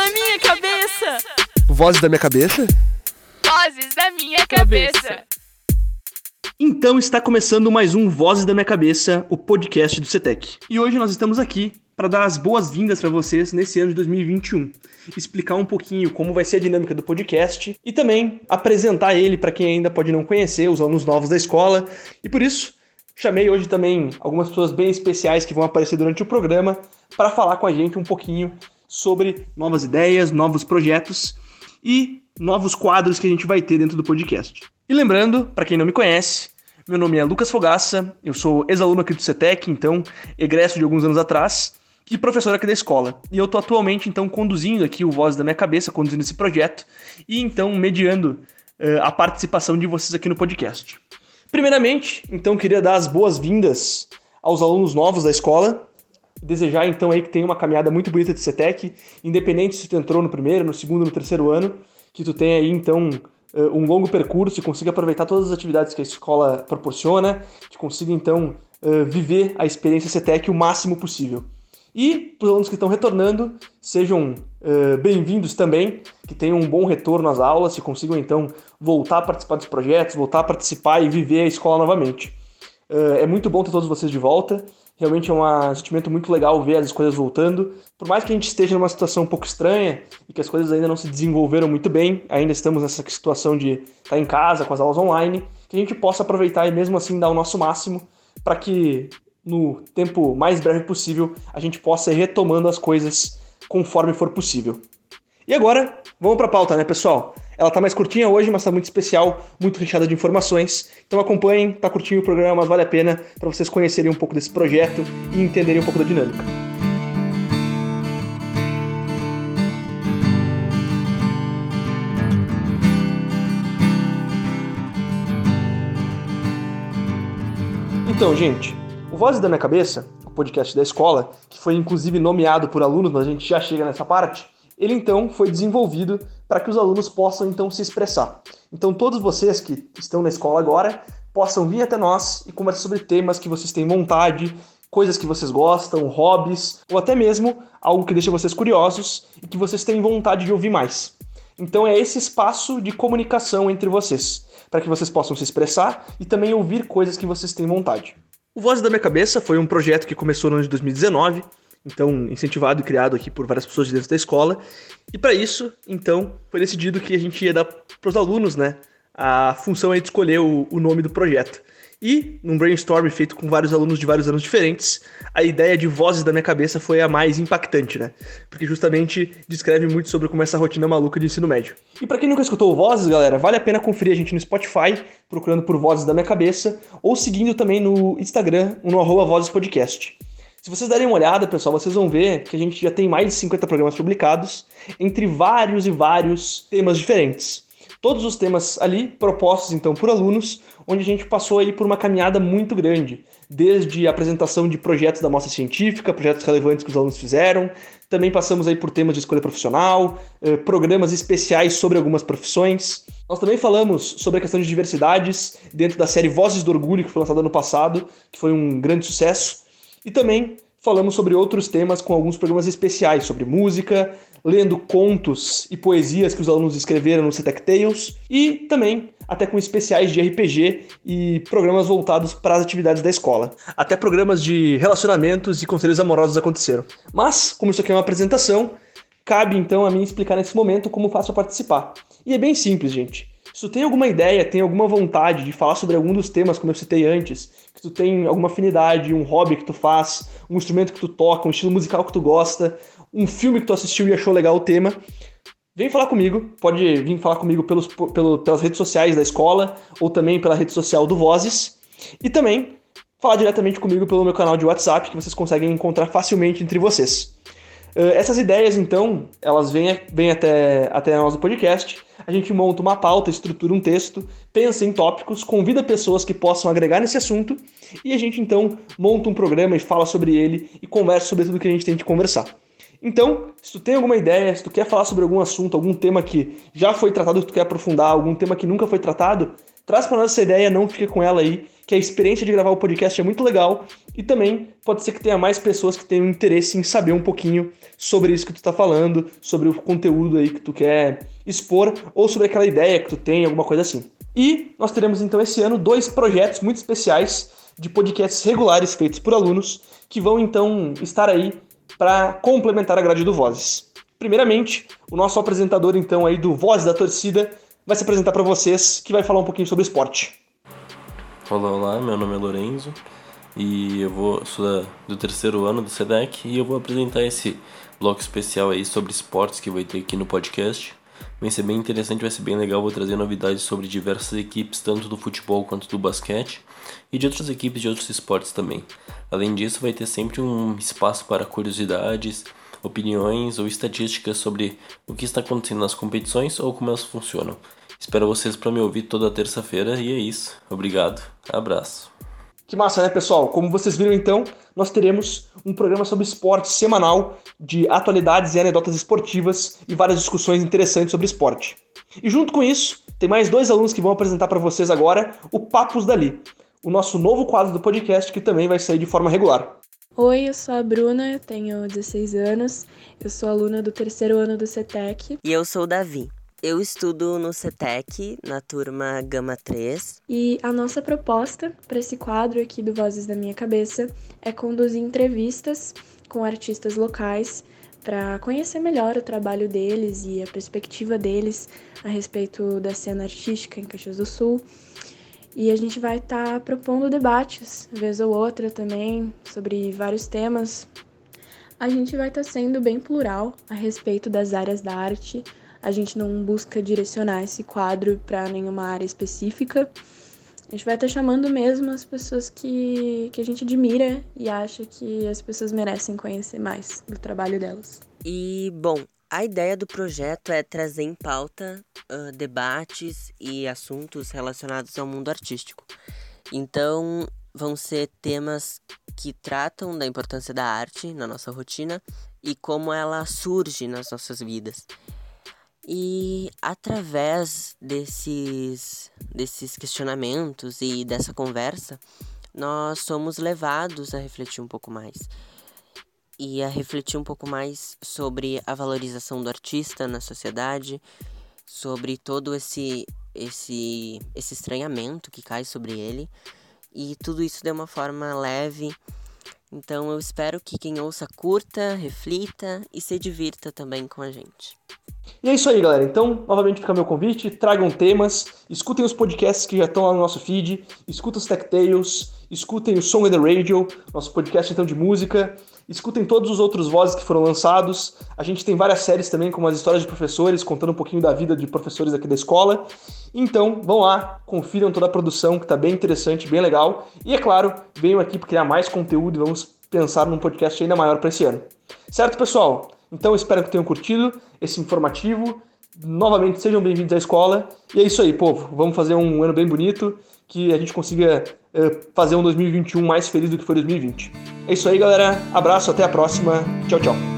da minha cabeça. Vozes da minha cabeça? Vozes da minha cabeça. Então está começando mais um Vozes da Minha Cabeça, o podcast do CETEC. E hoje nós estamos aqui para dar as boas-vindas para vocês nesse ano de 2021. Explicar um pouquinho como vai ser a dinâmica do podcast e também apresentar ele para quem ainda pode não conhecer, os alunos novos da escola. E por isso, chamei hoje também algumas pessoas bem especiais que vão aparecer durante o programa para falar com a gente um pouquinho sobre novas ideias, novos projetos e novos quadros que a gente vai ter dentro do podcast. E lembrando, para quem não me conhece, meu nome é Lucas Fogaça, eu sou ex-aluno aqui do CETEC, então egresso de alguns anos atrás, e professor aqui da escola. E eu estou atualmente, então, conduzindo aqui o Voz da Minha Cabeça, conduzindo esse projeto, e então mediando uh, a participação de vocês aqui no podcast. Primeiramente, então, queria dar as boas-vindas aos alunos novos da escola, desejar então aí que tenha uma caminhada muito bonita de CETEC, independente se tu entrou no primeiro, no segundo, no terceiro ano, que tu tenha aí então eh, um longo percurso e consiga aproveitar todas as atividades que a escola proporciona, que consiga então eh, viver a experiência CETEC o máximo possível. E para os alunos que estão retornando, sejam uh, bem-vindos também, que tenham um bom retorno às aulas, que consigam então voltar a participar dos projetos, voltar a participar e viver a escola novamente. Uh, é muito bom ter todos vocês de volta Realmente é um sentimento muito legal ver as coisas voltando. Por mais que a gente esteja numa situação um pouco estranha e que as coisas ainda não se desenvolveram muito bem, ainda estamos nessa situação de estar em casa com as aulas online, que a gente possa aproveitar e mesmo assim dar o nosso máximo para que no tempo mais breve possível a gente possa ir retomando as coisas conforme for possível. E agora, vamos para a pauta, né, pessoal? Ela tá mais curtinha hoje, mas tá muito especial, muito recheada de informações. Então acompanhem, tá curtinho o programa, vale a pena para vocês conhecerem um pouco desse projeto e entenderem um pouco da dinâmica. Então, gente, o Vozes da Minha Cabeça, o podcast da escola, que foi inclusive nomeado por alunos, mas a gente já chega nessa parte, ele então foi desenvolvido para que os alunos possam então se expressar. Então todos vocês que estão na escola agora possam vir até nós e conversar sobre temas que vocês têm vontade, coisas que vocês gostam, hobbies, ou até mesmo algo que deixa vocês curiosos e que vocês têm vontade de ouvir mais. Então é esse espaço de comunicação entre vocês, para que vocês possam se expressar e também ouvir coisas que vocês têm vontade. O Voz da Minha Cabeça foi um projeto que começou no ano de 2019 então incentivado e criado aqui por várias pessoas de dentro da escola. E para isso, então, foi decidido que a gente ia dar para os alunos, né, a função aí de escolher o, o nome do projeto. E, num brainstorm feito com vários alunos de vários anos diferentes, a ideia de vozes da minha cabeça foi a mais impactante, né? Porque justamente descreve muito sobre como essa rotina maluca de ensino médio. E para quem nunca escutou Vozes, galera, vale a pena conferir a gente no Spotify, procurando por Vozes da minha cabeça, ou seguindo também no Instagram, no arroba Podcast. Se vocês derem uma olhada, pessoal, vocês vão ver que a gente já tem mais de 50 programas publicados entre vários e vários temas diferentes. Todos os temas ali propostos então por alunos, onde a gente passou aí por uma caminhada muito grande, desde a apresentação de projetos da mostra científica, projetos relevantes que os alunos fizeram, também passamos aí por temas de escolha profissional, eh, programas especiais sobre algumas profissões. Nós também falamos sobre a questão de diversidades dentro da série Vozes do Orgulho, que foi lançada ano passado, que foi um grande sucesso. E também falamos sobre outros temas com alguns programas especiais sobre música, lendo contos e poesias que os alunos escreveram no CETEC Tales e também até com especiais de RPG e programas voltados para as atividades da escola. Até programas de relacionamentos e conselhos amorosos aconteceram. Mas, como isso aqui é uma apresentação, cabe então a mim explicar nesse momento como faço a participar. E é bem simples, gente. Se tu tem alguma ideia, tem alguma vontade de falar sobre algum dos temas, como eu citei antes, que tu tem alguma afinidade, um hobby que tu faz, um instrumento que tu toca, um estilo musical que tu gosta, um filme que tu assistiu e achou legal o tema, vem falar comigo. Pode vir falar comigo pelos, pelo, pelas redes sociais da escola ou também pela rede social do Vozes. E também falar diretamente comigo pelo meu canal de WhatsApp, que vocês conseguem encontrar facilmente entre vocês. Uh, essas ideias, então, elas vêm, vêm até, até nós do podcast a gente monta uma pauta, estrutura um texto, pensa em tópicos, convida pessoas que possam agregar nesse assunto e a gente então monta um programa e fala sobre ele e conversa sobre tudo que a gente tem de conversar. Então, se tu tem alguma ideia, se tu quer falar sobre algum assunto, algum tema que já foi tratado, que tu quer aprofundar, algum tema que nunca foi tratado, traz para nós essa ideia, não fique com ela aí, que a experiência de gravar o podcast é muito legal e também pode ser que tenha mais pessoas que tenham interesse em saber um pouquinho sobre isso que tu está falando, sobre o conteúdo aí que tu quer expor ou sobre aquela ideia que tu tem, alguma coisa assim. E nós teremos então esse ano dois projetos muito especiais de podcasts regulares feitos por alunos que vão então estar aí para complementar a grade do Vozes. Primeiramente, o nosso apresentador então aí do Voz da Torcida vai se apresentar para vocês, que vai falar um pouquinho sobre esporte. Olá, meu nome é Lorenzo e eu vou sou da, do terceiro ano do SEDEC e eu vou apresentar esse bloco especial aí sobre esportes que vai ter aqui no podcast. Vai ser bem interessante, vai ser bem legal, vou trazer novidades sobre diversas equipes, tanto do futebol quanto do basquete e de outras equipes de outros esportes também. Além disso, vai ter sempre um espaço para curiosidades, opiniões ou estatísticas sobre o que está acontecendo nas competições ou como elas funcionam. Espero vocês para me ouvir toda terça-feira e é isso. Obrigado. Abraço. Que massa, né, pessoal? Como vocês viram então, nós teremos um programa sobre esporte semanal de atualidades e anedotas esportivas e várias discussões interessantes sobre esporte. E junto com isso, tem mais dois alunos que vão apresentar para vocês agora o Papos Dali, o nosso novo quadro do podcast que também vai sair de forma regular. Oi, eu sou a Bruna, tenho 16 anos, eu sou aluna do terceiro ano do CETEC. E eu sou o Davi. Eu estudo no CETEC, na turma Gama 3. E a nossa proposta para esse quadro aqui do Vozes da Minha Cabeça é conduzir entrevistas com artistas locais para conhecer melhor o trabalho deles e a perspectiva deles a respeito da cena artística em Caxias do Sul e a gente vai estar tá propondo debates, vez ou outra também, sobre vários temas. A gente vai estar tá sendo bem plural a respeito das áreas da arte. A gente não busca direcionar esse quadro para nenhuma área específica. A gente vai estar chamando mesmo as pessoas que, que a gente admira e acha que as pessoas merecem conhecer mais do trabalho delas. E, bom, a ideia do projeto é trazer em pauta uh, debates e assuntos relacionados ao mundo artístico. Então, vão ser temas que tratam da importância da arte na nossa rotina e como ela surge nas nossas vidas. E através desses, desses questionamentos e dessa conversa, nós somos levados a refletir um pouco mais e a refletir um pouco mais sobre a valorização do artista na sociedade, sobre todo esse esse esse estranhamento que cai sobre ele e tudo isso de uma forma leve. Então eu espero que quem ouça curta, reflita e se divirta também com a gente. E é isso aí, galera. Então, novamente fica meu convite, tragam temas, escutem os podcasts que já estão lá no nosso feed, escutem os Tech Tales, escutem o Song in the Radio, nosso podcast então de música, Escutem todos os outros vozes que foram lançados. A gente tem várias séries também, como as histórias de professores, contando um pouquinho da vida de professores aqui da escola. Então, vão lá, confiram toda a produção, que está bem interessante, bem legal. E, é claro, venham aqui para criar mais conteúdo e vamos pensar num podcast ainda maior para esse ano. Certo, pessoal? Então, espero que tenham curtido esse informativo. Novamente, sejam bem-vindos à escola. E é isso aí, povo. Vamos fazer um ano bem bonito, que a gente consiga uh, fazer um 2021 mais feliz do que foi 2020. É isso aí, galera. Abraço, até a próxima. Tchau, tchau.